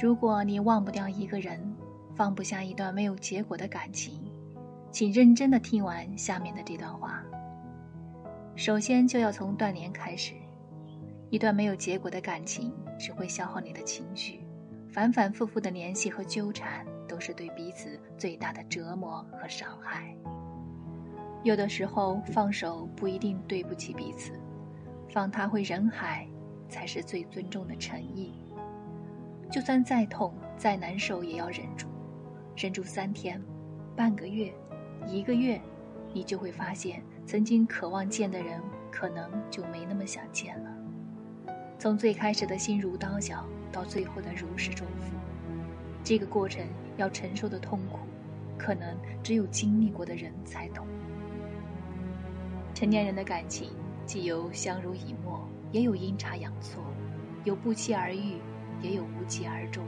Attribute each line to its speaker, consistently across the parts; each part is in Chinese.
Speaker 1: 如果你忘不掉一个人，放不下一段没有结果的感情，请认真的听完下面的这段话。首先就要从断联开始，一段没有结果的感情只会消耗你的情绪，反反复复的联系和纠缠都是对彼此最大的折磨和伤害。有的时候放手不一定对不起彼此，放他回人海，才是最尊重的诚意。就算再痛再难受，也要忍住，忍住三天、半个月、一个月，你就会发现，曾经渴望见的人，可能就没那么想见了。从最开始的心如刀绞，到最后的如释重负，这个过程要承受的痛苦，可能只有经历过的人才懂。成年人的感情，既有相濡以沫，也有阴差阳错，有不期而遇，也有无疾而终。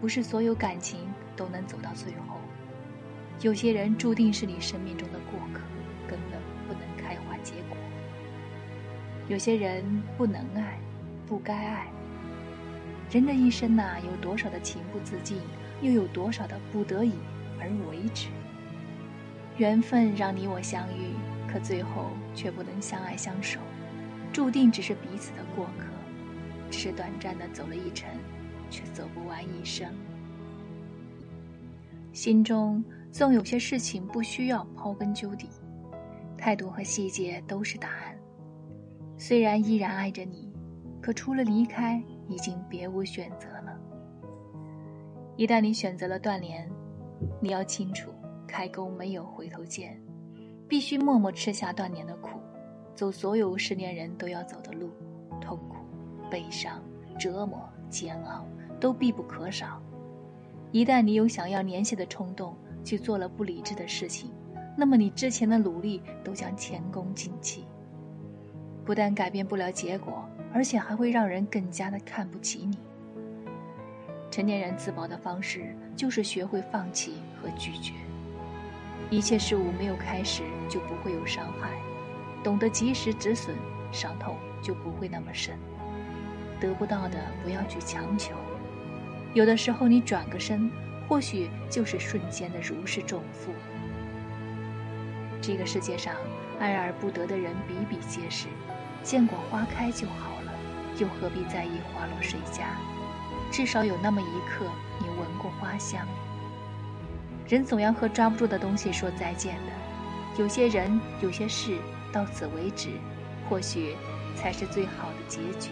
Speaker 1: 不是所有感情都能走到最后，有些人注定是你生命中的过客，根本不能开花结果。有些人不能爱，不该爱。人的一生呐，有多少的情不自禁，又有多少的不得已而为之？缘分让你我相遇。可最后却不能相爱相守，注定只是彼此的过客，只是短暂的走了一程，却走不完一生。心中纵有些事情不需要刨根究底，态度和细节都是答案。虽然依然爱着你，可除了离开，已经别无选择了。一旦你选择了断联，你要清楚，开弓没有回头箭。必须默默吃下断联的苦，走所有失恋人都要走的路，痛、悲伤、折磨、煎熬都必不可少。一旦你有想要联系的冲动，去做了不理智的事情，那么你之前的努力都将前功尽弃。不但改变不了结果，而且还会让人更加的看不起你。成年人自保的方式，就是学会放弃和拒绝。一切事物没有开始就不会有伤害，懂得及时止损，伤痛就不会那么深。得不到的不要去强求，有的时候你转个身，或许就是瞬间的如释重负。这个世界上爱而不得的人比比皆是，见过花开就好了，又何必在意花落谁家？至少有那么一刻，你闻过花香。人总要和抓不住的东西说再见的，有些人，有些事，到此为止，或许才是最好的结局。